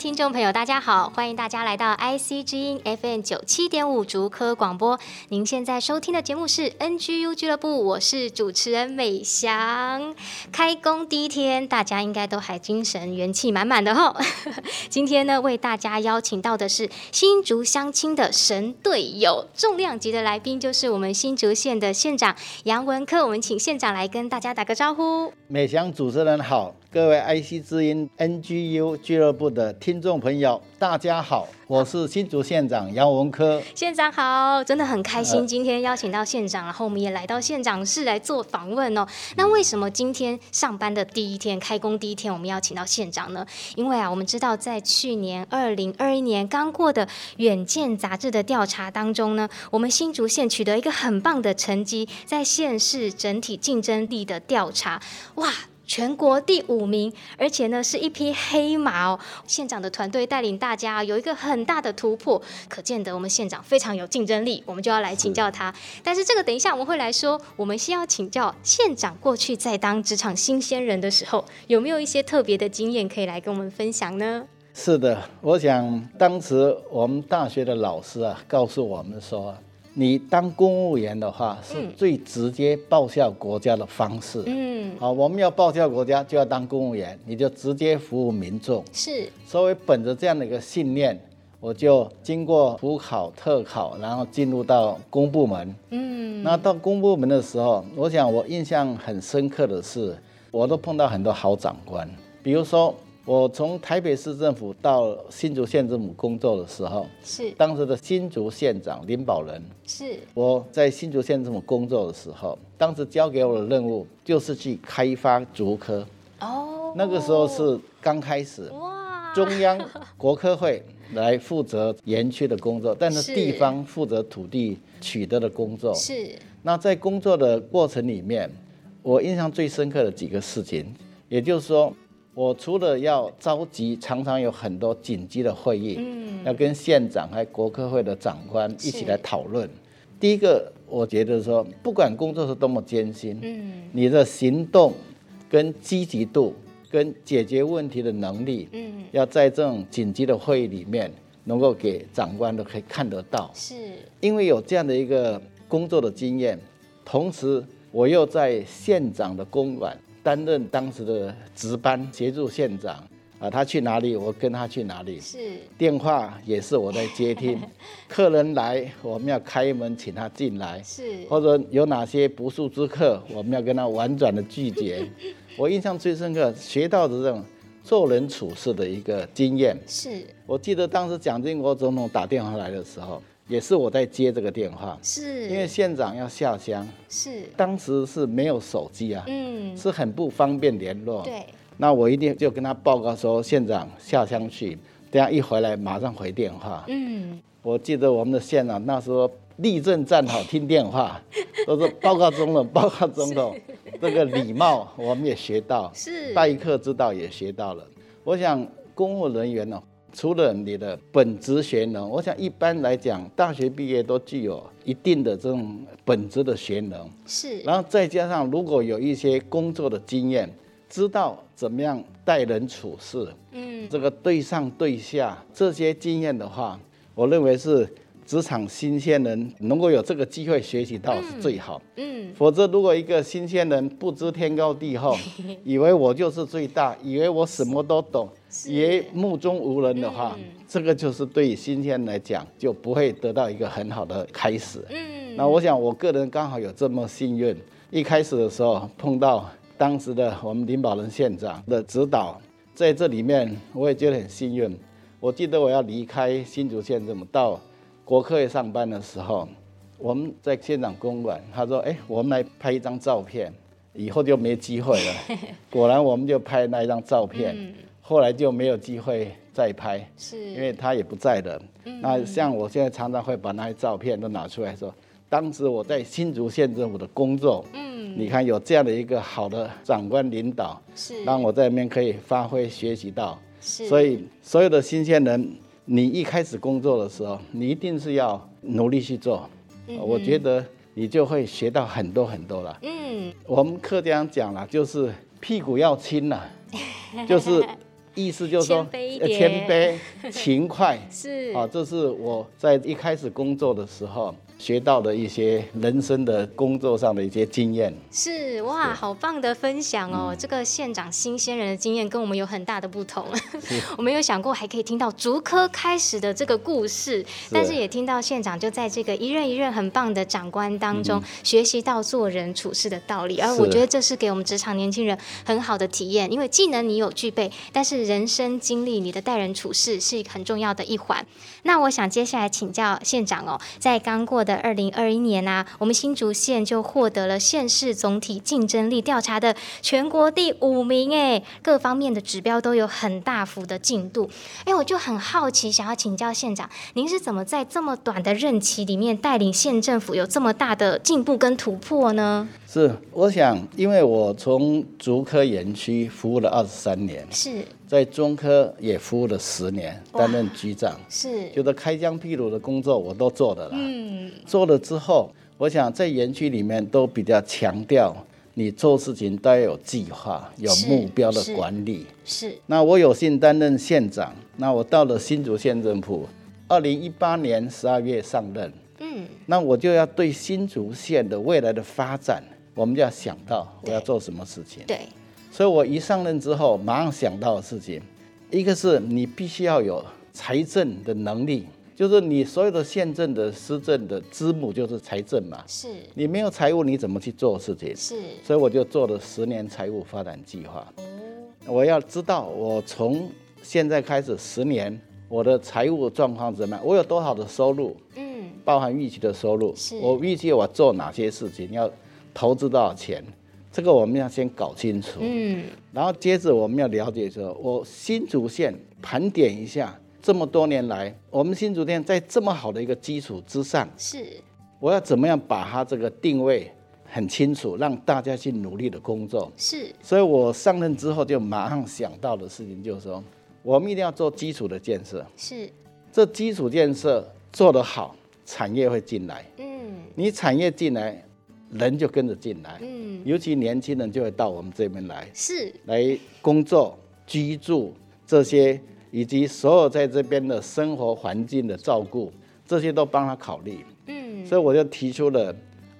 听众朋友，大家好，欢迎大家来到 IC 之音 FM 九七点五竹科广播。您现在收听的节目是 NGU 俱乐部，我是主持人美翔。开工第一天，大家应该都还精神元气满满的吼。今天呢，为大家邀请到的是新竹乡亲的神队友，重量级的来宾就是我们新竹县的县长杨文科。我们请县长来跟大家打个招呼。美翔主持人好。各位 IC 之音 NGU 俱乐部的听众朋友，大家好，我是新竹县长杨文科。县长好，真的很开心，今天邀请到县长，然后我们也来到县长室来做访问哦。那为什么今天上班的第一天，开工第一天，我们邀请到县长呢？因为啊，我们知道在去年二零二一年刚过的《远见》杂志的调查当中呢，我们新竹县取得一个很棒的成绩，在县市整体竞争力的调查，哇！全国第五名，而且呢是一匹黑马哦。县长的团队带领大家有一个很大的突破，可见得我们县长非常有竞争力。我们就要来请教他。但是这个等一下我们会来说，我们先要请教县长过去在当职场新鲜人的时候，有没有一些特别的经验可以来跟我们分享呢？是的，我想当时我们大学的老师啊，告诉我们说。你当公务员的话，是最直接报效国家的方式。嗯，好，我们要报效国家，就要当公务员，你就直接服务民众。是，所以本着这样的一个信念，我就经过普考、特考，然后进入到公部门。嗯，那到公部门的时候，我想我印象很深刻的是，我都碰到很多好长官，比如说。我从台北市政府到新竹县政府工作的时候，是当时的新竹县长林宝仁。是我在新竹县政府工作的时候，当时交给我的任务就是去开发竹科。哦，那个时候是刚开始。哇！中央国科会来负责园区的工作，但是地方负责土地取得的工作。是。那在工作的过程里面，我印象最深刻的几个事情，也就是说。我除了要召集，常常有很多紧急的会议，嗯，要跟县长还有国科会的长官一起来讨论。第一个，我觉得说，不管工作是多么艰辛，嗯，你的行动跟积极度跟解决问题的能力，嗯，要在这种紧急的会议里面，能够给长官都可以看得到。是，因为有这样的一个工作的经验，同时我又在县长的公馆。担任当时的值班，协助县长啊，他去哪里，我跟他去哪里。是，电话也是我在接听。客人来，我们要开门请他进来。是，或者有哪些不速之客，我们要跟他婉转的拒绝。我印象最深刻，学到的这种做人处事的一个经验。是，我记得当时蒋经国总统打电话来的时候。也是我在接这个电话，是因为县长要下乡，是当时是没有手机啊，嗯，是很不方便联络。对，那我一定就跟他报告说，县长下乡去，等下一回来马上回电话。嗯，我记得我们的县长那时候立正站好听电话，都是报告总统，报告总统，这个礼貌我们也学到，是待客之道也学到了。我想公务人员呢。除了你的本职学能，我想一般来讲，大学毕业都具有一定的这种本职的学能。是，然后再加上如果有一些工作的经验，知道怎么样待人处事，嗯，这个对上对下这些经验的话，我认为是。职场新鲜人能够有这个机会学习到是最好，嗯，嗯，否则如果一个新鲜人不知天高地厚，以为我就是最大，以为我什么都懂，以为目中无人的话，嗯，这个就是对新鲜来讲就不会得到一个很好的开始。嗯，那我想我个人刚好有这么幸运，一开始的时候碰到当时的我们林宝仁县长的指导，在这里面我也觉得很幸运。我记得我要离开新竹县政府到国科会上班的时候，我们在县长公馆，他说：“哎，我们来拍一张照片，以后就没机会了。”果然，我们就拍那一张照片，嗯、后来就没有机会再拍，是因为他也不在了。嗯、那像我现在常常会把那些照片都拿出来说，当时我在新竹县政府的工作，嗯，你看有这样的一个好的长官领导，是让我在那边可以发挥学习到。是，所以所有的新鲜人，你一开始工作的时候，你一定是要努力去做。嗯、我觉得你就会学到很多很多了。嗯，我们客家讲了，就是屁股要轻了，就是意思就是说，谦卑、勤快。是啊，这是我在一开始工作的时候。学到的一些人生的工作上的一些经验，是哇，好棒的分享哦！嗯、这个县长新鲜人的经验跟我们有很大的不同。我没有想过还可以听到竹科开始的这个故事，是但是也听到县长就在这个一任一任很棒的长官当中、嗯、学习到做人处事的道理。而我觉得这是给我们职场年轻人很好的体验，因为技能你有具备，但是人生经历你的待人处事是很重要的一环。那我想接下来请教县长哦，在刚过的。二零二一年啊，我们新竹县就获得了县市总体竞争力调查的全国第五名，哎，各方面的指标都有很大幅的进度。哎，我就很好奇，想要请教县长，您是怎么在这么短的任期里面带领县政府有这么大的进步跟突破呢？是，我想，因为我从竹科园区服务了二十三年，是在中科也服务了十年，担任局长，是，觉得开疆辟土的工作我都做的了，嗯。做了之后，我想在园区里面都比较强调，你做事情都要有计划、有目标的管理。是。是那我有幸担任县长，那我到了新竹县政府，二零一八年十二月上任。嗯。那我就要对新竹县的未来的发展，我们就要想到我要做什么事情。对。对所以我一上任之后，马上想到的事情，一个是你必须要有财政的能力。就是你所有的县政的施政的支母就是财政嘛，是你没有财务你怎么去做事情？是，所以我就做了十年财务发展计划。哦，我要知道我从现在开始十年我的财务状况怎么样，我有多少的收入？嗯，包含预期的收入，是我预计我做哪些事情，要投资多少钱，这个我们要先搞清楚。嗯，然后接着我们要了解说，我新竹县盘点一下。这么多年来，我们新竹县在这么好的一个基础之上，是我要怎么样把它这个定位很清楚，让大家去努力的工作。是，所以我上任之后就马上想到的事情就是说，我们一定要做基础的建设。是，这基础建设做得好，产业会进来。嗯，你产业进来，人就跟着进来。嗯，尤其年轻人就会到我们这边来，是来工作、居住这些。以及所有在这边的生活环境的照顾，这些都帮他考虑。嗯，所以我就提出了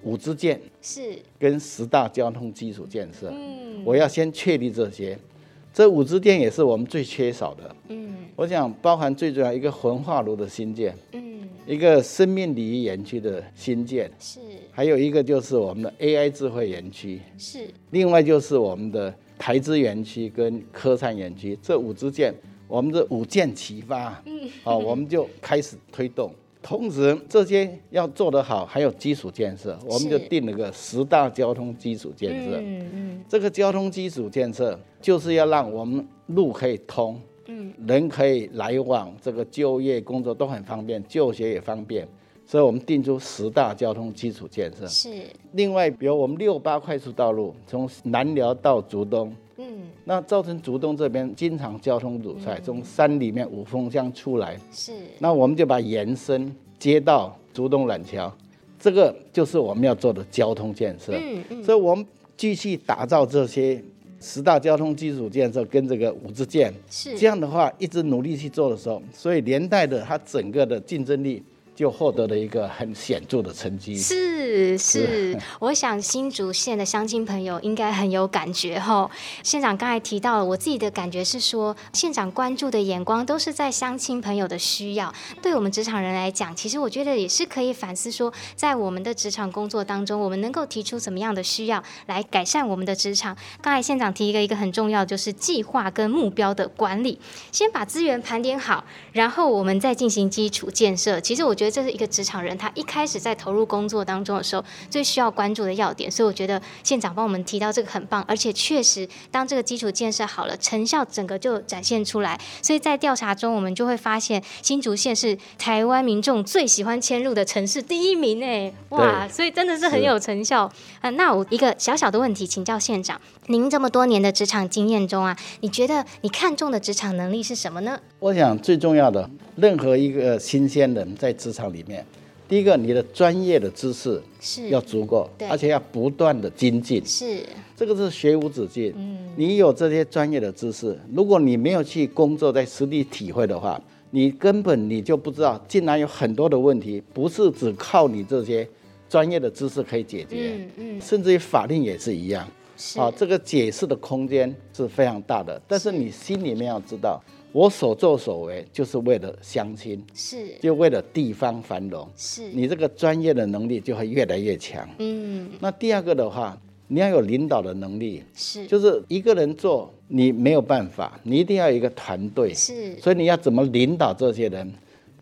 五支箭，是跟十大交通基础建设。嗯，我要先确立这些，这五支箭也是我们最缺少的。嗯，我想包含最重要一个焚化炉的新建，嗯，一个生命礼仪园区的新建，是，还有一个就是我们的 AI 智慧园区，是，另外就是我们的台资园区跟科创园区，这五支箭。我们这五箭齐发，嗯，好，我们就开始推动。同时，这些要做得好，还有基础建设，我们就定了个十大交通基础建设。嗯嗯，这个交通基础建设就是要让我们路可以通，嗯，人可以来往，这个就业、工作都很方便，就学也方便。所以我们定出十大交通基础建设。是。另外，比如我们六八快速道路，从南寮到竹东。嗯，那造成竹东这边经常交通堵塞，从山里面五峰乡出来，是，那我们就把延伸接到竹东缆桥，这个就是我们要做的交通建设。嗯嗯，所以我们继续打造这些十大交通基础建设跟这个五支箭，是。这样的话一直努力去做的时候，所以连带的它整个的竞争力就获得了一个很显著的成绩。是是，我想新竹县的乡亲朋友应该很有感觉哈。县长刚才提到了，我自己的感觉是说，县长关注的眼光都是在乡亲朋友的需要。对我们职场人来讲，其实我觉得也是可以反思说，在我们的职场工作当中，我们能够提出怎么样的需要来改善我们的职场。刚才县长提一个一个很重要，就是计划跟目标的管理，先把资源盘点好，然后我们再进行基础建设。其实我觉得。这是一个职场人，他一开始在投入工作当中的时候，最需要关注的要点。所以我觉得县长帮我们提到这个很棒，而且确实，当这个基础建设好了，成效整个就展现出来。所以在调查中，我们就会发现新竹县是台湾民众最喜欢迁入的城市第一名诶，哇！所以真的是很有成效啊。那我一个小小的问题，请教县长，您这么多年的职场经验中啊，你觉得你看中的职场能力是什么呢？我想最重要的，任何一个新鲜人在职场里面，第一个你的专业的知识是要足够，而且要不断的精进。是，这个是学无止境。嗯，你有这些专业的知识，如果你没有去工作，在实地体会的话，你根本你就不知道，竟然有很多的问题不是只靠你这些专业的知识可以解决。嗯嗯，甚至于法令也是一样。是啊，这个解释的空间是非常大的，但是你心里面要知道。我所作所为就是为了乡亲，是。就为了地方繁荣，是。你这个专业的能力就会越来越强。嗯，那第二个的话，你要有领导的能力，是。就是一个人做你没有办法，你一定要有一个团队，是。所以你要怎么领导这些人？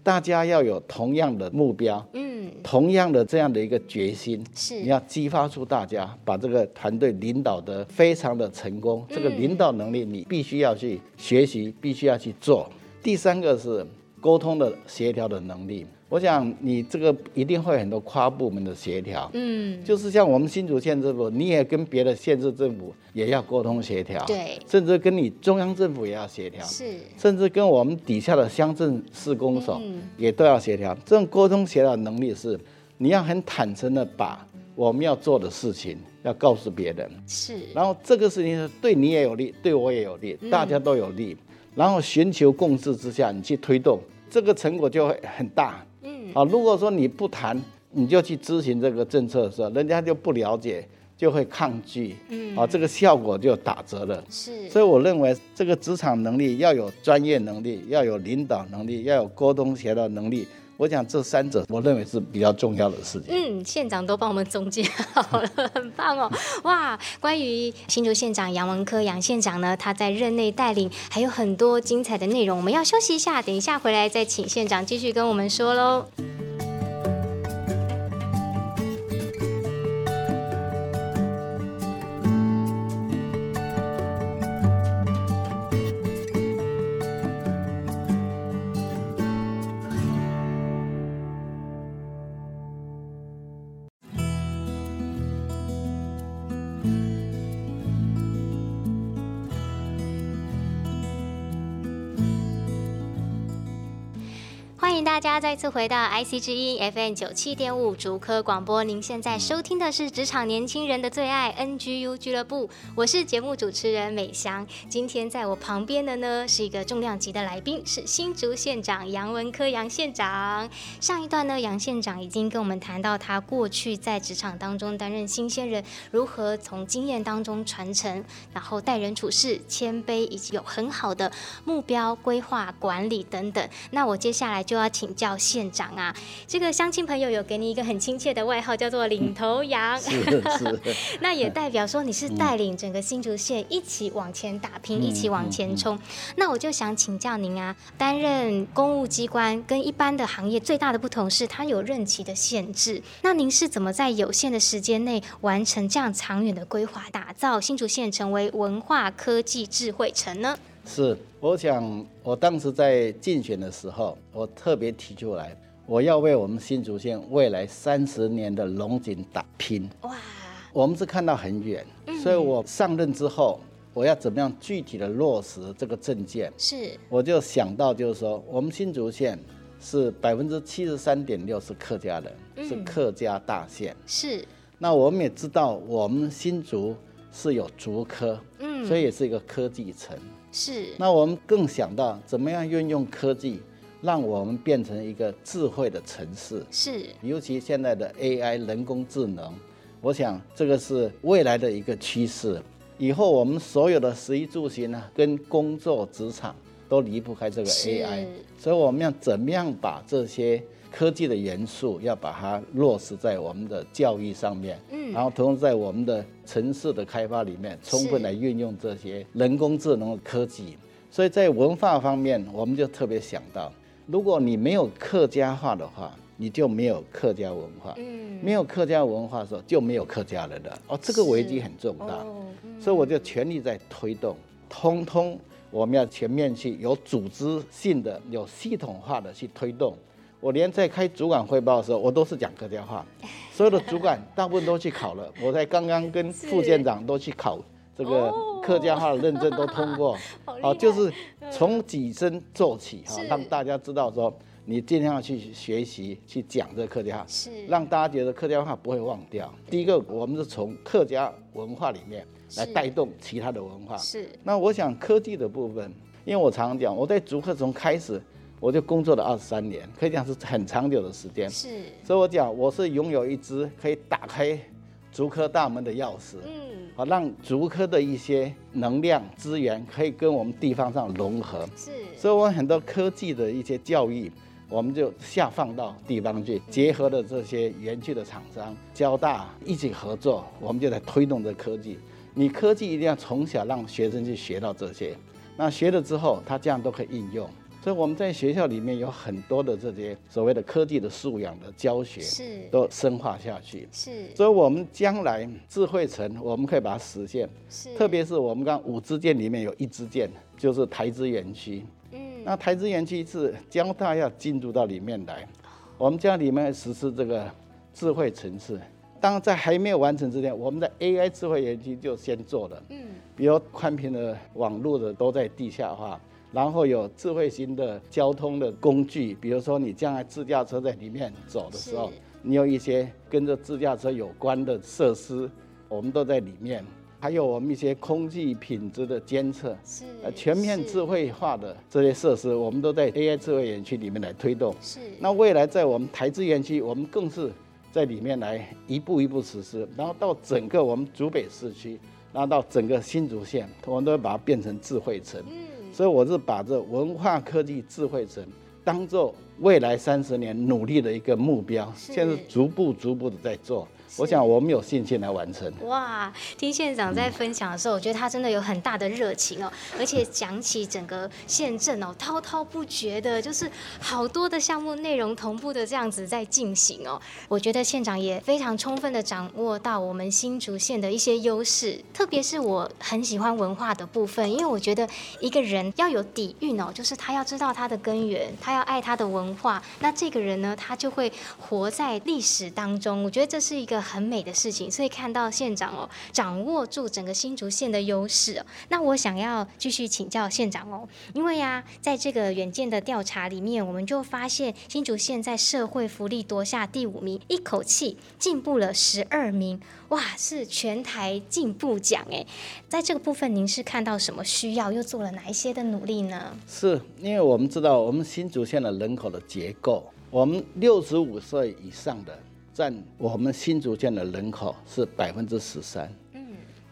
大家要有同样的目标，嗯，同样的这样的一个决心，是你要激发出大家把这个团队领导得非常的成功。这个领导能力你必须要去学习，必须要去做。第三个是沟通的协调的能力。我想你这个一定会很多跨部门的协调，嗯，就是像我们新竹县政府，你也跟别的县市政府也要沟通协调，对，甚至跟你中央政府也要协调，是，甚至跟我们底下的乡镇市公所也都要协调。这种沟通协调能力是，你要很坦诚的把我们要做的事情要告诉别人，是，然后这个事情是对你也有利，对我也有利，大家都有利，然后寻求共识之下，你去推动，这个成果就会很大。啊，如果说你不谈，你就去执行这个政策的时候，人家就不了解，就会抗拒，嗯，啊，这个效果就打折了。是，所以我认为这个职场能力要有专业能力，要有领导能力，要有沟通协调能力。我讲这三者，我认为是比较重要的事情。嗯，县长都帮我们总结好了，很棒哦！哇，关于新竹县长杨文科杨县长呢，他在任内带领还有很多精彩的内容。我们要休息一下，等一下回来再请县长继续跟我们说喽。大家再次回到 IC 之音 FM 九七点五竹科广播，您现在收听的是职场年轻人的最爱 NGU 俱乐部，我是节目主持人美香。今天在我旁边的呢是一个重量级的来宾，是新竹县长杨文科杨县长。上一段呢，杨县长已经跟我们谈到他过去在职场当中担任新鲜人，如何从经验当中传承，然后待人处事谦卑，以及有很好的目标规划管理等等。那我接下来就要请。叫县长啊，这个乡亲朋友有给你一个很亲切的外号，叫做“领头羊”，那也代表说你是带领整个新竹县一起往前打拼，一起往前冲。那我就想请教您啊，担任公务机关跟一般的行业最大的不同是，它有任期的限制。那您是怎么在有限的时间内完成这样长远的规划，打造新竹县成为文化科技智慧城呢？是，我想我当时在竞选的时候，我特别提出来，我要为我们新竹县未来三十年的龙景打拼。哇，我们是看到很远，所以我上任之后，我要怎么样具体的落实这个政见？是，我就想到就是说，我们新竹县是百分之七十三点六是客家人，是客家大县。是，那我们也知道，我们新竹是有竹科，嗯，所以也是一个科技城。是，那我们更想到怎么样运用科技，让我们变成一个智慧的城市。是，尤其现在的 AI 人工智能，我想这个是未来的一个趋势。以后我们所有的食衣住行呢，跟工作职场都离不开这个 AI。所以我们要怎么样把这些科技的元素要把它落实在我们的教育上面，嗯，然后同时在我们的城市的开发里面，充分来运用这些人工智能的科技。所以在文化方面，我们就特别想到，如果你没有客家话的话，你就没有客家文化，嗯，没有客家文化的时候就没有客家人了。哦，这个危机很重大，所以我就全力在推动，通通我们要全面去有组织性的、有系统化的去推动。我连在开主管汇报的时候，我都是讲客家话，所有的主管大部分都去考了。我在刚刚跟副县长都去考这个客家话的认证都通过，好，就是从己身做起哈，让大家知道说你尽量去学习去讲这个客家话，是让大家觉得客家话不会忘掉。第一个，我们是从客家文化里面来带动其他的文化。是。那我想科技的部分，因为我常常讲，我在竹科从开始。我就工作了二十三年，可以讲是很长久的时间。是，所以我讲我是拥有一支可以打开竹科大门的钥匙。嗯，好，让竹科的一些能量资源可以跟我们地方上融合。是，所以我很多科技的一些教育，我们就下放到地方去，结合了这些园区的厂商，交大一起合作，我们就来推动这科技。你科技一定要从小让学生去学到这些，那学了之后，他这样都可以应用。所以我们在学校里面有很多的这些所谓的科技的素养的教学，是都深化下去。是，所以我们将来智慧城，我们可以把它实现。是，特别是我们刚五支箭里面有一支箭，就是台资园区。嗯，那台资园区是将大要进入到里面来，我们将里面实施这个智慧城市。当在还没有完成之前，我们的 AI 智慧园区就先做了。嗯，比如宽频的网络的都在地下化。然后有智慧型的交通的工具，比如说你将来自驾车在里面走的时候，你有一些跟着自驾车有关的设施，我们都在里面。还有我们一些空气品质的监测，是呃全面智慧化的这些设施，我们都在 AI 智慧园区里面来推动。是。那未来在我们台资园区，我们更是在里面来一步一步实施，然后到整个我们竹北市区，然后到整个新竹县，我们都会把它变成智慧城。嗯。所以我是把这文化科技智慧城当做未来三十年努力的一个目标，现在逐步逐步的在做。我想我们有信心来完成。哇，听县长在分享的时候，我觉得他真的有很大的热情哦，而且讲起整个县镇哦，滔滔不绝的，就是好多的项目内容同步的这样子在进行哦。我觉得县长也非常充分的掌握到我们新竹县的一些优势，特别是我很喜欢文化的部分，因为我觉得一个人要有底蕴哦，就是他要知道他的根源，他要爱他的文化，那这个人呢，他就会活在历史当中。我觉得这是一个。很美的事情，所以看到县长哦，掌握住整个新竹县的优势哦。那我想要继续请教县长哦，因为呀、在这个远见的调查里面，我们就发现新竹县在社会福利夺下第五名，一口气进步了十二名，哇，是全台进步奖哎。在这个部分，您是看到什么需要，又做了哪一些的努力呢？是因为我们知道我们新竹县的人口的结构，我们六十五岁以上的。占我们新竹县的人口是百分之十三，嗯，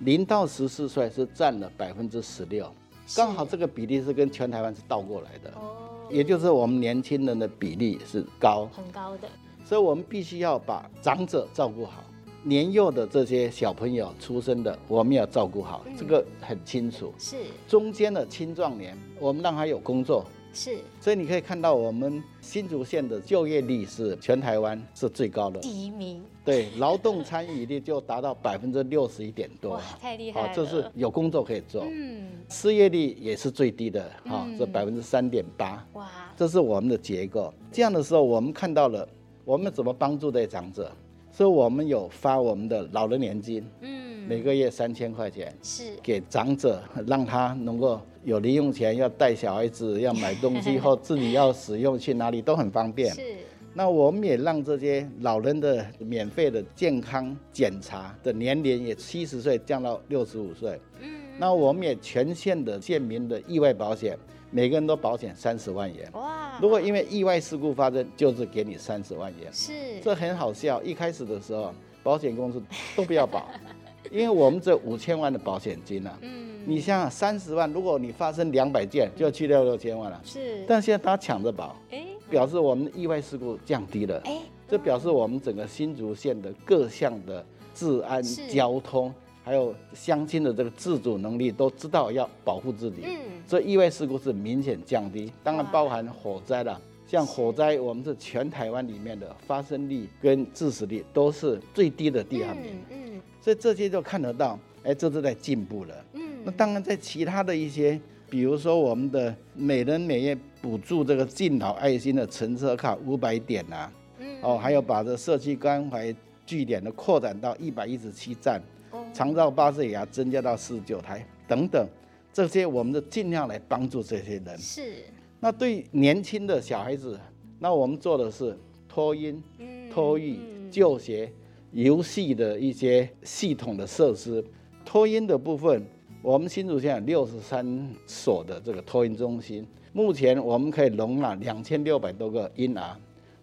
零到十四岁是占了百分之十六，刚好这个比例是跟全台湾是倒过来的，哦，也就是我们年轻人的比例是高，很高的，所以我们必须要把长者照顾好，年幼的这些小朋友出生的，我们要照顾好，这个很清楚，是。中间的青壮年，我们让他有工作。是，所以你可以看到我们新竹县的就业率是全台湾是最高的，第一名。对，劳动参与率就达到百分之六十一点多，哇，太厉害了。这是有工作可以做。嗯，失业率也是最低的，哈、嗯，是百分之三点八。哇，这是我们的结构。这样的时候，我们看到了我们怎么帮助这些长者，所以我们有发我们的老人年金。嗯。每个月三千块钱是给长者，让他能够有零用钱，要带小孩子，要买东西 或自己要使用，去哪里都很方便。是，那我们也让这些老人的免费的健康检查的年龄也七十岁降到六十五岁。嗯，那我们也全县的县民的意外保险，每个人都保险三十万元。哇。如果因为意外事故发生，就是给你三十万元。是，这很好笑。一开始的时候，保险公司都不要保，因为我们这五千万的保险金啊，嗯，你像三十万，如果你发生两百件，就要去掉六千万了。是，但现在他抢着保，哎，表示我们意外事故降低了，哎，这表示我们整个新竹县的各项的治安、交通。还有乡亲的这个自主能力，都知道要保护自己。嗯，这意外事故是明显降低，当然包含火灾了。像火灾，我们是全台湾里面的发生率跟致死率都是最低的第二名。嗯，所以这些就看得到，哎，这是在进步了。嗯，那当然在其他的一些，比如说我们的每人每月补助这个敬老爱心的乘车卡五百点啊，嗯，哦，还有把这社区关怀据点的扩展到一百一十七站。长照巴士也要增加到四十九台等等，这些我们都尽量来帮助这些人。是。那对年轻的小孩子，那我们做的是托婴、托育、就学、游戏的一些系统的设施。托婴的部分，我们新竹县有六十三所的这个托婴中心，目前我们可以容纳两千六百多个婴儿，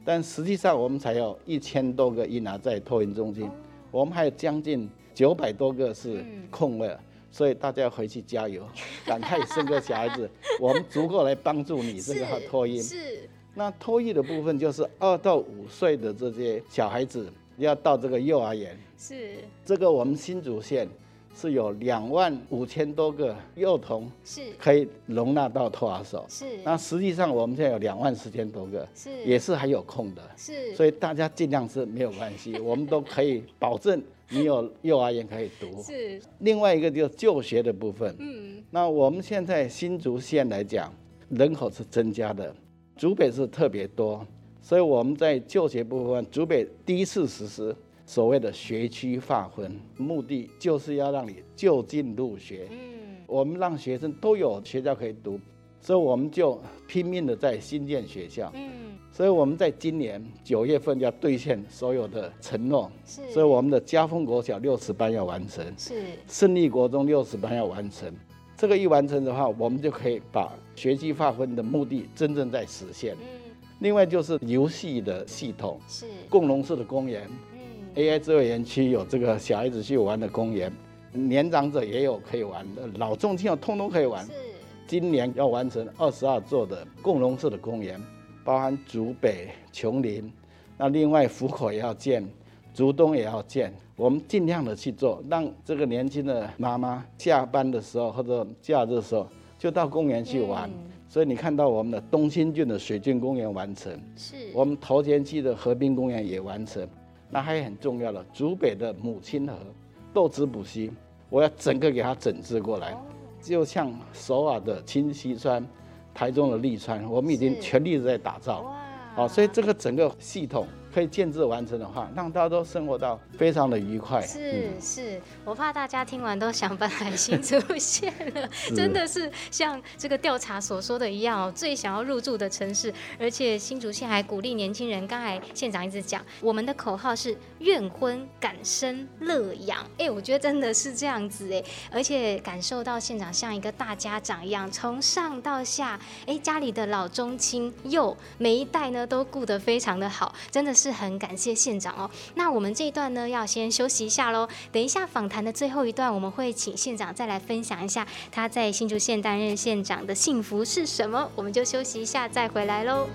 但实际上我们才有一千多个婴儿在托婴中心，我们还有将近。九百多个是空位，所以大家要回去加油，赶快生个小孩子，我们足够来帮助你这个托婴。是。那托育的部分就是二到五岁的这些小孩子要到这个幼儿园。是。这个我们新竹县是有两万五千多个幼童，是可以容纳到托儿所。是。那实际上我们现在有两万四千多个，是也是还有空的。是。所以大家尽量是没有关系，我们都可以保证。你有幼儿园可以读，是另外一个就是就学的部分。嗯，那我们现在新竹县来讲，人口是增加的，竹北是特别多，所以我们在就学部分，竹北第一次实施所谓的学区划分，目的就是要让你就近入学。嗯，我们让学生都有学校可以读，所以我们就拼命的在新建学校。嗯。所以我们在今年九月份要兑现所有的承诺，是。所以我们的嘉丰国小六十班要完成，是。胜利国中六十班要完成，这个一完成的话，我们就可以把学区划分的目的真正在实现。嗯。另外就是游戏的系统，是。共融式的公园，嗯。AI 智慧园区有这个小孩子去玩的公园，年长者也有可以玩的，老中青有通通可以玩。是。今年要完成二十二座的共融式的公园。包含竹北、琼林，那另外福口也要建，竹东也要建，我们尽量的去做，让这个年轻的妈妈下班的时候或者假日的时候就到公园去玩。嗯、所以你看到我们的东兴郡的水郡公园完成，是我们头前区的河滨公园也完成，那还有很重要的竹北的母亲河、豆子补溪，我要整个给它整治过来，就像首尔的清溪川。台中的利川，我们已经全力在打造，啊，所以这个整个系统。可以建制完成的话，让大家都生活到非常的愉快。是是，我怕大家听完都想搬来新竹县了，真的是像这个调查所说的一样哦，最想要入住的城市，而且新竹县还鼓励年轻人。刚才县长一直讲，我们的口号是愿婚敢生乐养。哎，我觉得真的是这样子哎，而且感受到县长像一个大家长一样，从上到下，哎，家里的老中青幼每一代呢都顾得非常的好，真的是。是很感谢县长哦。那我们这一段呢，要先休息一下喽。等一下访谈的最后一段，我们会请县长再来分享一下他在新竹县担任县长的幸福是什么。我们就休息一下，再回来喽。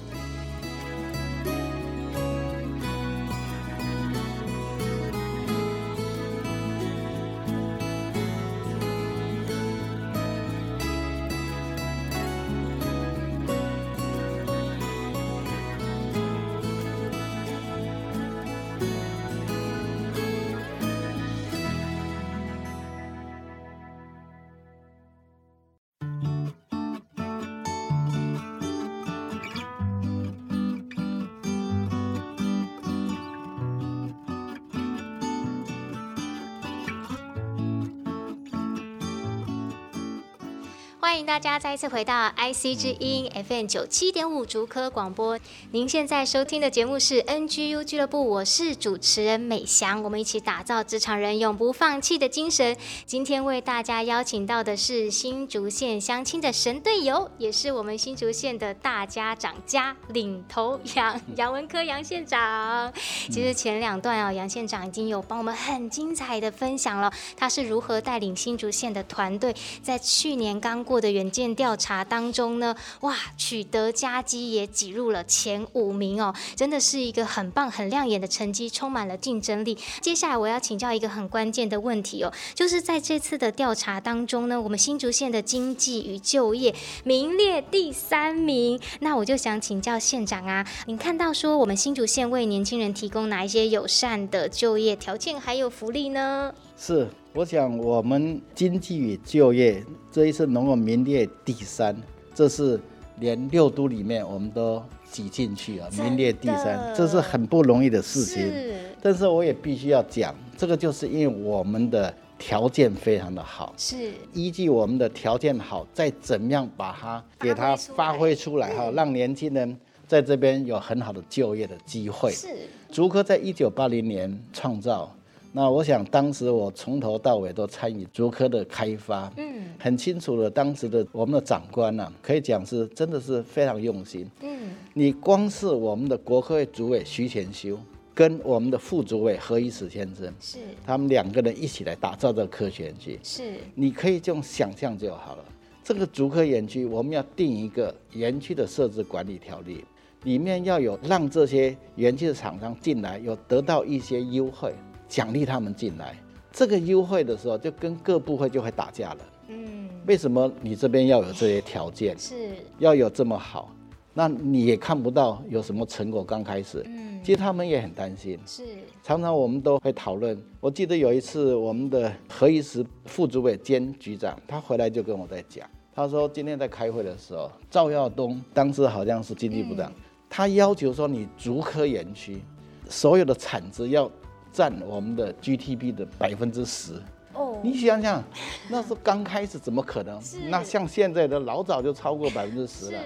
欢迎大家再一次回到 IC 之音 FM 九七点五竹科广播。您现在收听的节目是 NGU 俱乐部，我是主持人美翔。我们一起打造职场人永不放弃的精神。今天为大家邀请到的是新竹县相亲的神队友，也是我们新竹县的大家长家领头羊 杨文科杨县长。其实前两段啊，杨县长已经有帮我们很精彩的分享了，他是如何带领新竹县的团队，在去年刚过的远见调查当中呢，哇，取得佳绩也挤入了前五名哦，真的是一个很棒、很亮眼的成绩，充满了竞争力。接下来我要请教一个很关键的问题哦，就是在这次的调查当中呢，我们新竹县的经济与就业名列第三名。那我就想请教县长啊，您看到说我们新竹县为年轻人提供哪一些友善的就业条件还有福利呢？是。我想，我们经济与就业这一次能够名列第三，这是连六都里面我们都挤进去啊，名列第三，这是很不容易的事情。是。但是我也必须要讲，这个就是因为我们的条件非常的好，是依据我们的条件好，再怎么样把它给它发挥出来哈，让年轻人在这边有很好的就业的机会。是。竹科在一九八零年创造。那我想，当时我从头到尾都参与竹科的开发，嗯，很清楚的，当时的我们的长官呢、啊，可以讲是真的是非常用心，嗯，你光是我们的国科会主委徐前修跟我们的副主委何以史先生，是。他们两个人一起来打造这个科学园区，是。你可以这种想象就好了。这个竹科园区，我们要定一个园区的设置管理条例，里面要有让这些园区的厂商进来有得到一些优惠。奖励他们进来，这个优惠的时候就跟各部会就会打架了。嗯，为什么你这边要有这些条件？是，要有这么好，那你也看不到有什么成果。刚开始，嗯，其实他们也很担心。是，常常我们都会讨论。我记得有一次，我们的何医师副主委兼局长，他回来就跟我在讲，他说今天在开会的时候，赵耀东当时好像是经济部长，他要求说你竹科园区所有的产值要。占我们的 GDP 的百分之十哦，你想想，那是刚开始，怎么可能？那像现在的老早就超过百分之十了，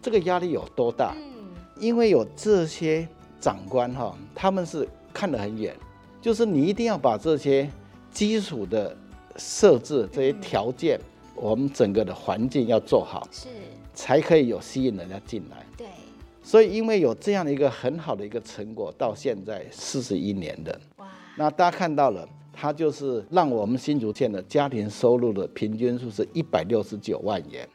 这个压力有多大？嗯因为有这些长官哈，他们是看得很远，就是你一定要把这些基础的设置、这些条件，我们整个的环境要做好，是才可以有吸引人家进来。对。所以，因为有这样的一个很好的一个成果，到现在四十一年的，哇！那大家看到了，它就是让我们新竹县的家庭收入的平均数是一百六十九万元，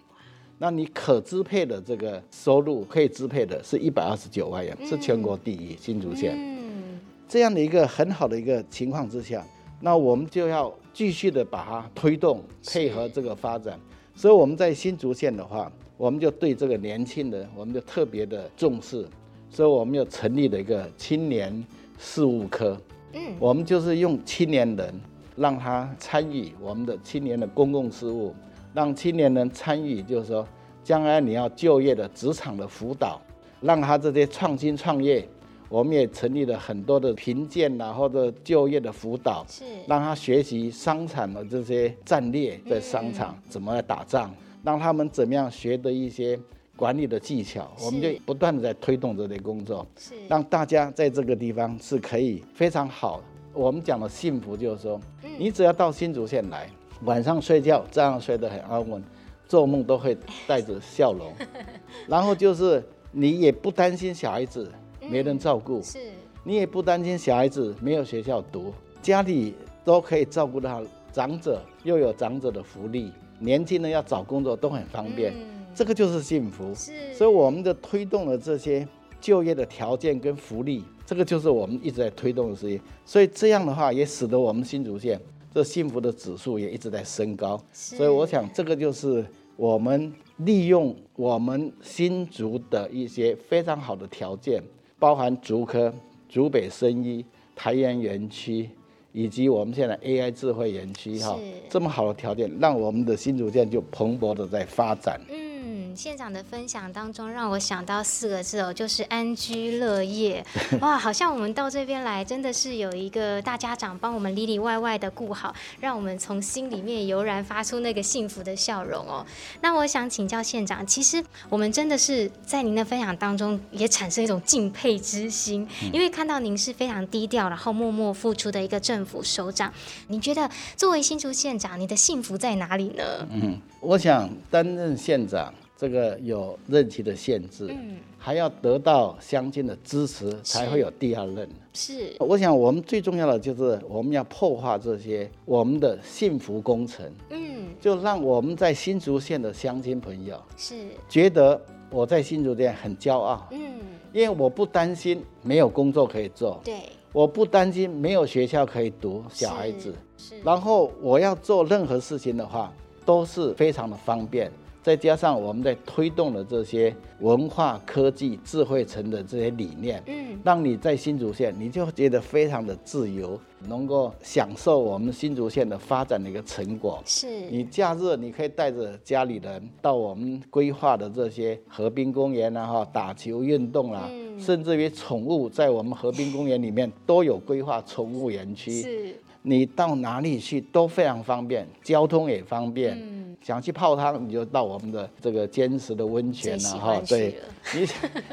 那你可支配的这个收入可以支配的是一百二十九万元，是全国第一新竹县。嗯，这样的一个很好的一个情况之下，那我们就要继续的把它推动，配合这个发展。所以我们在新竹县的话。我们就对这个年轻人，我们就特别的重视，所以我们又成立了一个青年事务科。嗯，我们就是用青年人，让他参与我们的青年的公共事务，让青年人参与，就是说，将来你要就业的职场的辅导，让他这些创新创业，我们也成立了很多的评鉴呐，或者就业的辅导，是让他学习商场的这些战略，在商场怎么来打仗。让他们怎么样学的一些管理的技巧，我们就不断的在推动这类工作，是。让大家在这个地方是可以非常好。我们讲的幸福就是说，你只要到新竹县来，晚上睡觉这样睡得很安稳，做梦都会带着笑容，然后就是你也不担心小孩子没人照顾，是。你也不担心小孩子没有学校读，家里都可以照顾到长者，又有长者的福利。年轻人要找工作都很方便，嗯，这个就是幸福。是，所以我们的推动了这些就业的条件跟福利，这个就是我们一直在推动的事情。所以这样的话，也使得我们新竹县这幸福的指数也一直在升高。所以我想，这个就是我们利用我们新竹的一些非常好的条件，包含竹科、竹北生医、台盐园区。以及我们现在 AI 智慧园区哈，这么好的条件，让我们的新竹县就蓬勃的在发展。嗯。嗯，县长的分享当中让我想到四个字哦，就是安居乐业。哇，好像我们到这边来，真的是有一个大家长帮我们里里外外的顾好，让我们从心里面油然发出那个幸福的笑容哦。那我想请教县长，其实我们真的是在您的分享当中也产生一种敬佩之心，因为看到您是非常低调，然后默默付出的一个政府首长。你觉得作为新竹县长，你的幸福在哪里呢？嗯，我想担任县长，这个有任期的限制，嗯，还要得到乡亲的支持，才会有第二任。是，我想我们最重要的就是我们要破化这些我们的幸福工程，嗯，就让我们在新竹县的乡亲朋友是。觉得我在新竹县很骄傲，嗯，因为我不担心没有工作可以做，对，我不担心没有学校可以读小孩子，是，然后我要做任何事情的话。都是非常的方便，再加上我们在推动的这些文化、科技、智慧城的这些理念，嗯，让你在新竹县，你就觉得非常的自由，能够享受我们新竹县的发展的一个成果。是，你假日你可以带着家里人到我们规划的这些河滨公园啊，哈，打球运动啦，嗯，甚至于宠物在我们河滨公园里面都有规划宠物园区。是。你到哪里去都非常方便，交通也方便。嗯、想去泡汤，你就到我们的这个坚持的温泉了哈。对，你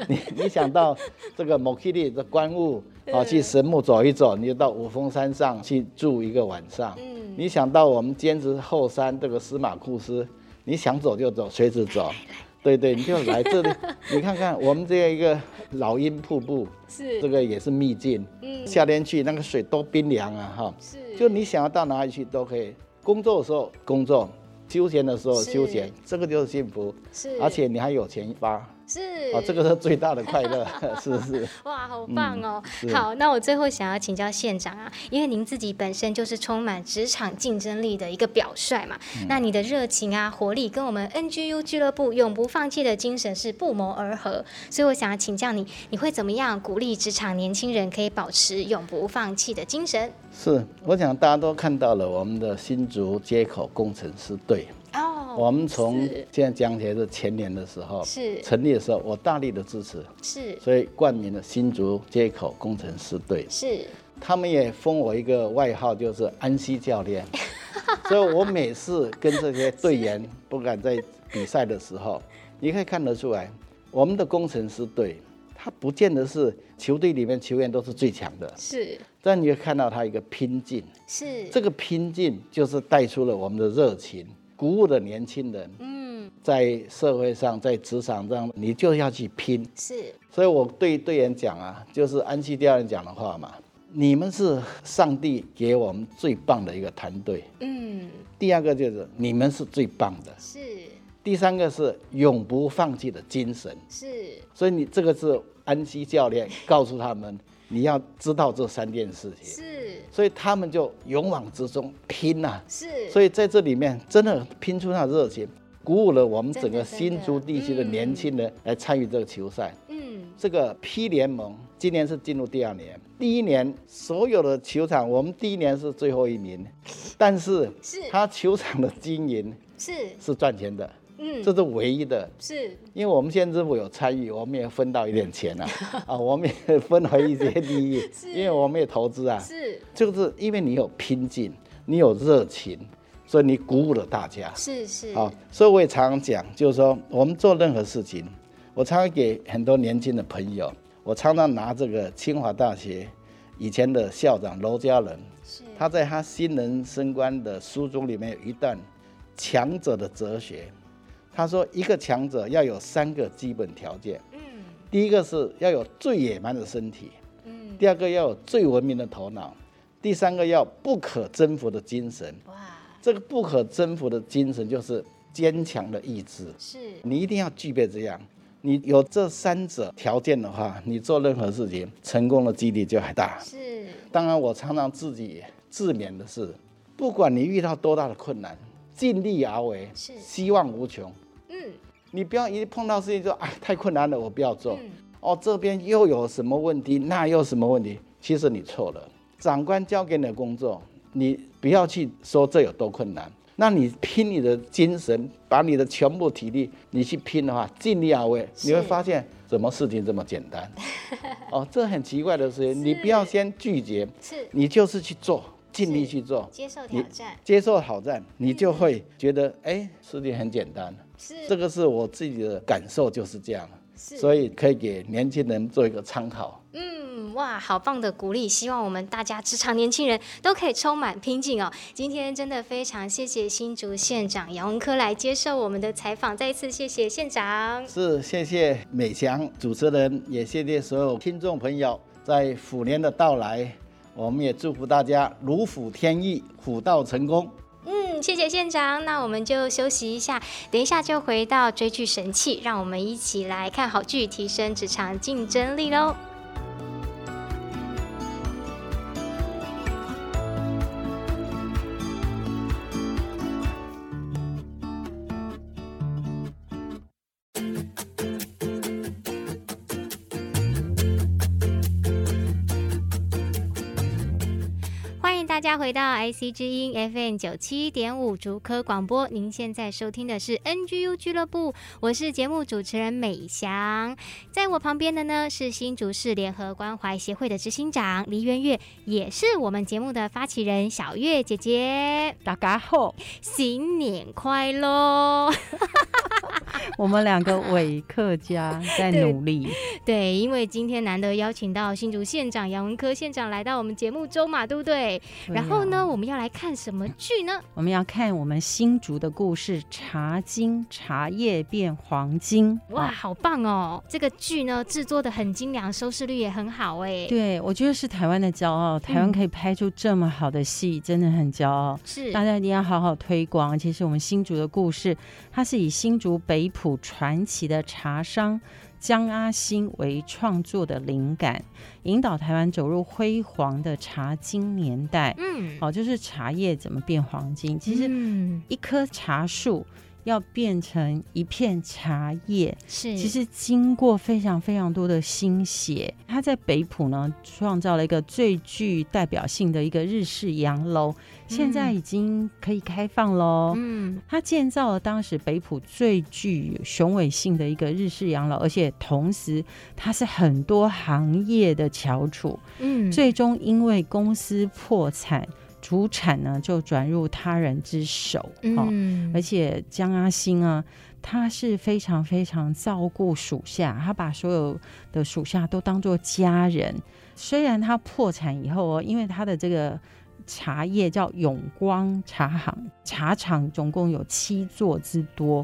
你你想到这个莫克利的观雾，啊，去神木走一走，你就到五峰山上去住一个晚上。嗯、你想到我们坚持后山这个司马库斯，你想走就走，随时走。对对，你就来这里，你看看我们这样一个老鹰瀑布，是这个也是秘境。嗯，夏天去那个水多冰凉啊，哈。是，就你想要到哪里去都可以。工作的时候工作，休闲的时候休闲，这个就是幸福。是，而且你还有钱发。是啊，这个是最大的快乐，是不是？哇，好棒哦！嗯、好，那我最后想要请教县长啊，因为您自己本身就是充满职场竞争力的一个表率嘛，嗯、那你的热情啊、活力跟我们 NGU 俱乐部永不放弃的精神是不谋而合，所以我想要请教你，你会怎么样鼓励职场年轻人可以保持永不放弃的精神？是，我想大家都看到了我们的新竹街口工程师队。我们从现在讲起来是前年的时候，是。成立的时候，我大力的支持，是，所以冠名了新竹街口工程师队，是，他们也封我一个外号，就是安西教练，所以我每次跟这些队员，不敢在比赛的时候，你可以看得出来，我们的工程师队，他不见得是球队里面球员都是最强的，是，但你会看到他一个拼劲，是，这个拼劲就是带出了我们的热情。鼓舞的年轻人，嗯，在社会上，在职场上，你就要去拼。是，所以我对队员讲啊，就是安西教练讲的话嘛，你们是上帝给我们最棒的一个团队。嗯，第二个就是你们是最棒的。是，第三个是永不放弃的精神。是，所以你这个是安西教练告诉他们。你要知道这三件事情，是，所以他们就勇往直前拼呐，是，所以在这里面真的拼出那热情，鼓舞了我们整个新竹地区的年轻人来参与这个球赛。嗯，这个 P 联盟今年是进入第二年，第一年所有的球场，我们第一年是最后一名，但是是。他球场的经营是。是赚钱的。嗯，这是唯一的，是，因为我们县政府有参与，我们也分到一点钱啊，啊，我们也分回一些利益，是，因为我们也投资啊，是，就是因为你有拼劲，你有热情，所以你鼓舞了大家，是是，好，所以我也常常讲，就是说我们做任何事情，我常常给很多年轻的朋友，我常常拿这个清华大学以前的校长娄家仁，是，他在他新人升官的书中里面有一段强者的哲学。他说：“一个强者要有三个基本条件，嗯，第一个是要有最野蛮的身体，嗯，第二个要有最文明的头脑，第三个要不可征服的精神。哇，这个不可征服的精神就是坚强的意志，是你一定要具备这样。你有这三者条件的话，你做任何事情成功的几率就很大。是，当然我常常自己自勉的是，不管你遇到多大的困难，尽力而为，是希望无穷。”你不要一碰到事情就哎，太困难了，我不要做。嗯、哦，这边又有什么问题，那又什么问题？其实你错了。长官交给你的工作，你不要去说这有多困难。那你拼你的精神，把你的全部体力你去拼的话，尽力而为，你会发现什么事情这么简单？哦，这很奇怪的事情，你不要先拒绝，是，你就是去做，尽力去做，接受挑战，接受挑战，你就会觉得哎、欸，事情很简单。是，这个是我自己的感受，就是这样。所以可以给年轻人做一个参考。嗯，哇，好棒的鼓励！希望我们大家职场年轻人都可以充满拼劲哦。今天真的非常谢谢新竹县长杨文科来接受我们的采访，再一次谢谢县长。是，谢谢美翔主持人，也谢谢所有听众朋友。在虎年的到来，我们也祝福大家如虎添翼，虎到成功。谢谢县长，那我们就休息一下，等一下就回到追剧神器，让我们一起来看好剧，提升职场竞争力喽。家回到 IC 之音 FM 九七点五竹科广播，您现在收听的是 NGU 俱乐部，我是节目主持人美翔，在我旁边的呢是新竹市联合关怀协会的执行长黎媛月，也是我们节目的发起人小月姐姐。大家好，新年快乐！我们两个伪客家在努力对，对，因为今天难得邀请到新竹县长杨文科县长来到我们节目中嘛，对不对？然后呢，我们要来看什么剧呢？我们要看我们新竹的故事《茶金》，茶叶变黄金。哇，好棒哦！这个剧呢，制作的很精良，收视率也很好哎。对，我觉得是台湾的骄傲，台湾可以拍出这么好的戏，嗯、真的很骄傲。是，大家一定要好好推广。其实我们新竹的故事，它是以新竹北埔传奇的茶商。江阿兴为创作的灵感，引导台湾走入辉煌的茶金年代。嗯，好，就是茶叶怎么变黄金？其实，一棵茶树。要变成一片茶叶，是其实经过非常非常多的心血。他在北浦呢，创造了一个最具代表性的一个日式洋楼，现在已经可以开放喽。嗯，他建造了当时北浦最具雄伟性的一个日式养老，而且同时他是很多行业的翘楚。嗯，最终因为公司破产。主产呢就转入他人之手，嗯，而且江阿星啊，他是非常非常照顾属下，他把所有的属下都当做家人。虽然他破产以后哦，因为他的这个茶叶叫永光茶行，茶厂总共有七座之多，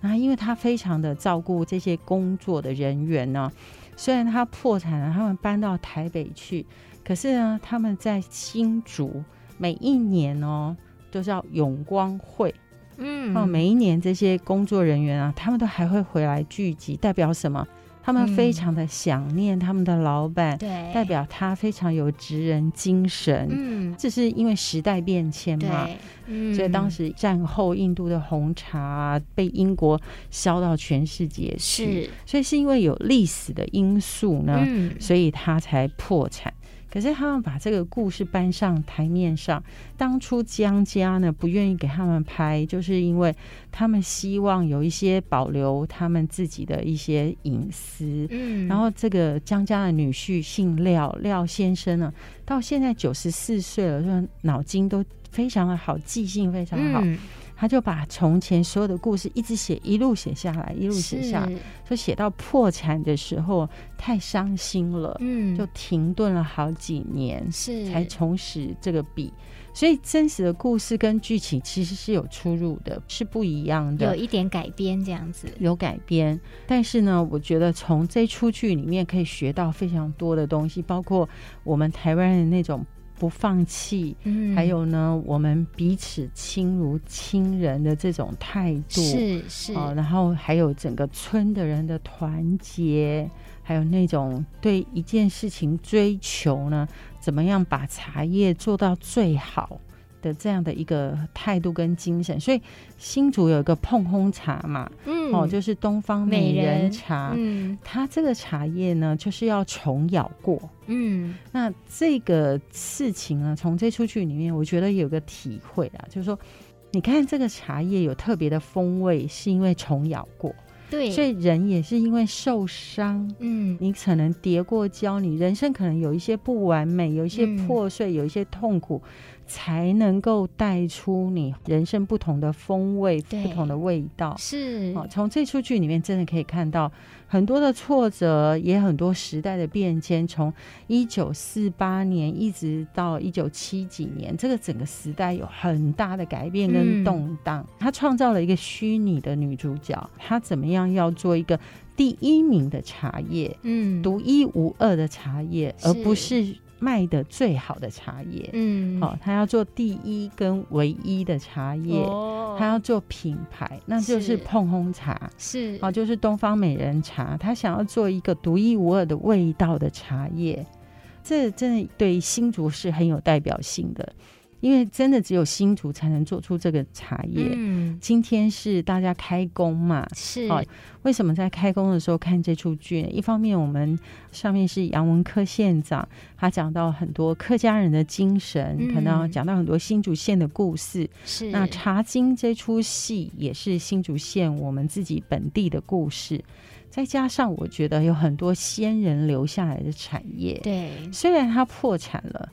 那因为他非常的照顾这些工作的人员呢，虽然他破产了，他们搬到台北去，可是呢，他们在新竹。每一年哦，都叫永光会，嗯，哦，每一年这些工作人员啊，他们都还会回来聚集，代表什么？他们非常的想念他们的老板，对、嗯，代表他非常有职人精神，嗯，这是因为时代变迁嘛，嗯，所以当时战后印度的红茶被英国销到全世界去，是，所以是因为有历史的因素呢，嗯，所以他才破产。可是他们把这个故事搬上台面上，当初江家呢不愿意给他们拍，就是因为他们希望有一些保留他们自己的一些隐私。嗯，然后这个江家的女婿姓廖，廖先生呢，到现在九十四岁了，说脑筋都非常的好，记性非常好。嗯他就把从前所有的故事一直写，一路写下来，一路写下来，就写到破产的时候太伤心了，嗯，就停顿了好几年，是才重拾这个笔。所以真实的故事跟剧情其实是有出入的，是不一样的，有一点改编这样子，有改编。但是呢，我觉得从这出剧里面可以学到非常多的东西，包括我们台湾人那种。不放弃，嗯，还有呢，我们彼此亲如亲人的这种态度是是，哦，然后还有整个村的人的团结，还有那种对一件事情追求呢，怎么样把茶叶做到最好。的这样的一个态度跟精神，所以新竹有一个碰烘茶嘛，嗯，哦，就是东方美人茶，人嗯，它这个茶叶呢，就是要虫咬过，嗯，那这个事情呢，从这出剧里面，我觉得有个体会啊，就是说，你看这个茶叶有特别的风味，是因为虫咬过。对，所以人也是因为受伤，嗯，你可能跌过跤，你人生可能有一些不完美，有一些破碎，嗯、有一些痛苦。才能够带出你人生不同的风味、不同的味道。是，哦，从这出剧里面真的可以看到很多的挫折，也很多时代的变迁。从一九四八年一直到一九七几年，这个整个时代有很大的改变跟动荡。他创造了一个虚拟的女主角，她怎么样要做一个第一名的茶叶，嗯，独一无二的茶叶，而不是。卖的最好的茶叶，嗯，好、哦，他要做第一跟唯一的茶叶，哦，他要做品牌，那就是碰烘茶，是，好、哦，就是东方美人茶，他想要做一个独一无二的味道的茶叶，这真的对新竹是很有代表性的。因为真的只有新竹才能做出这个茶叶。嗯，今天是大家开工嘛，是。哦，为什么在开工的时候看这出剧呢？一方面，我们上面是杨文科县长，他讲到很多客家人的精神，嗯、可能讲到很多新竹县的故事。是。那《茶经》这出戏也是新竹县我们自己本地的故事，再加上我觉得有很多先人留下来的产业。对。虽然他破产了。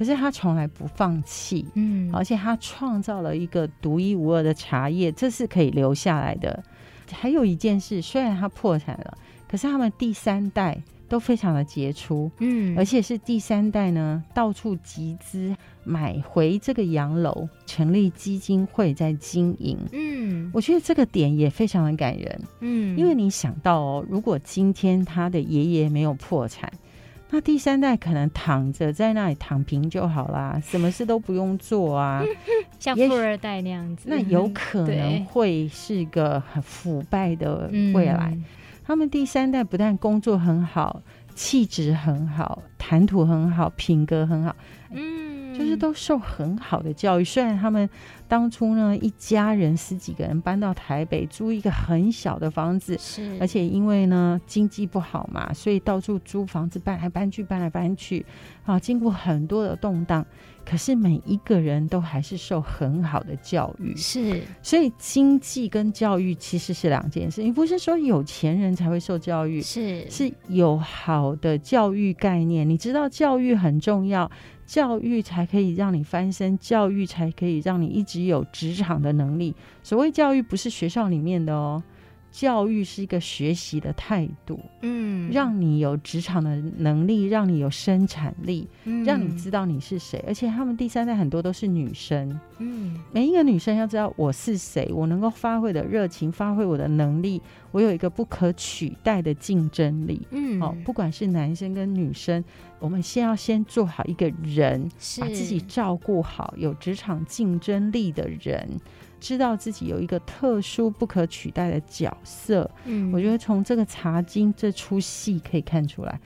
可是他从来不放弃，嗯，而且他创造了一个独一无二的茶叶，这是可以留下来的。还有一件事，虽然他破产了，可是他们第三代都非常的杰出，嗯，而且是第三代呢，到处集资买回这个洋楼，成立基金会在经营，嗯，我觉得这个点也非常的感人，嗯，因为你想到哦，如果今天他的爷爷没有破产。那第三代可能躺着在那里躺平就好啦，什么事都不用做啊，像富二代那样子。那有可能会是个很腐败的未来。嗯、他们第三代不但工作很好，气质很好，谈吐很好，品格很好，嗯，就是都受很好的教育。虽然他们。当初呢，一家人十几个人搬到台北，租一个很小的房子，是，而且因为呢经济不好嘛，所以到处租房子搬来搬去，搬来搬去，啊，经过很多的动荡，可是每一个人都还是受很好的教育，是，所以经济跟教育其实是两件事，你不是说有钱人才会受教育，是，是有好的教育概念，你知道教育很重要。教育才可以让你翻身，教育才可以让你一直有职场的能力。所谓教育，不是学校里面的哦。教育是一个学习的态度，嗯，让你有职场的能力，让你有生产力，嗯，让你知道你是谁。而且他们第三代很多都是女生，嗯，每一个女生要知道我是谁，我能够发挥的热情，发挥我的能力，我有一个不可取代的竞争力，嗯，好，不管是男生跟女生，我们先要先做好一个人，把自己照顾好，有职场竞争力的人。知道自己有一个特殊不可取代的角色，嗯，我觉得从这个《茶经》这出戏可以看出来，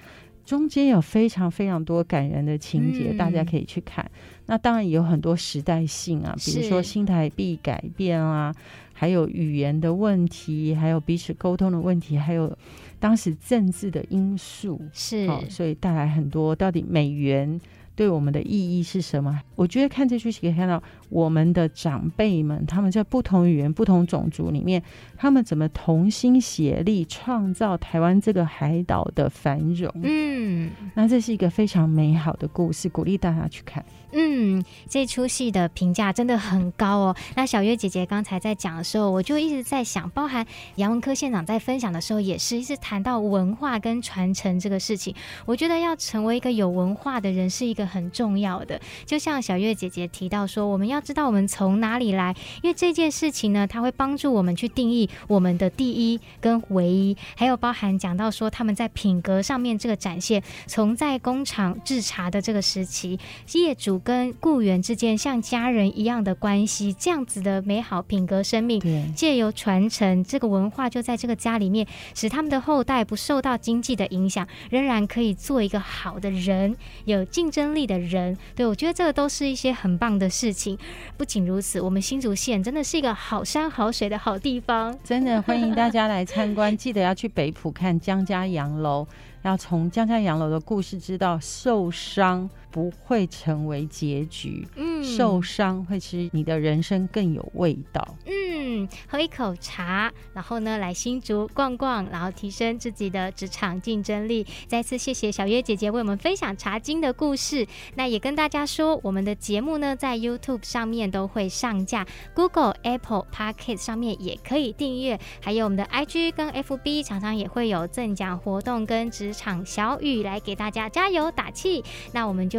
中间有非常非常多感人的情节，嗯，大家可以去看。那当然也有很多时代性啊，比如说新台币改变啊，还有语言的问题，还有彼此沟通的问题，还有当时政治的因素，是，哦，所以带来很多到底美元。对我们的意义是什么？我觉得看这出戏可以看到我们的长辈们，他们在不同语言、不同种族里面，他们怎么同心协力创造台湾这个海岛的繁荣。嗯，那这是一个非常美好的故事，鼓励大家去看。嗯，这出戏的评价真的很高哦。那小月姐姐刚才在讲的时候，我就一直在想，包含杨文科县长在分享的时候，也是一直谈到文化跟传承这个事情。我觉得要成为一个有文化的人，是一个很重要的。就像小月姐姐提到说，我们要知道我们从哪里来，因为这件事情呢，它会帮助我们去定义我们的第一跟唯一，还有包含讲到说他们在品格上面这个展现，从在工厂制茶的这个时期，业主。跟雇员之间像家人一样的关系，这样子的美好品格生命，借由传承这个文化，就在这个家里面，使他们的后代不受到经济的影响，仍然可以做一个好的人，有竞争力的人。对，我觉得这个都是一些很棒的事情。不仅如此，我们新竹县真的是一个好山好水的好地方，真的欢迎大家来参观。记得要去北浦看江家洋楼，要从江家洋楼的故事知道受伤。不会成为结局。嗯，受伤会使你的人生更有味道。嗯，喝一口茶，然后呢，来新竹逛逛，然后提升自己的职场竞争力。再次谢谢小月姐姐为我们分享茶经的故事。那也跟大家说，我们的节目呢，在 YouTube 上面都会上架，Google、Apple Podcast 上面也可以订阅，还有我们的 IG 跟 FB 常常也会有赠奖活动跟职场小语来给大家加油打气。那我们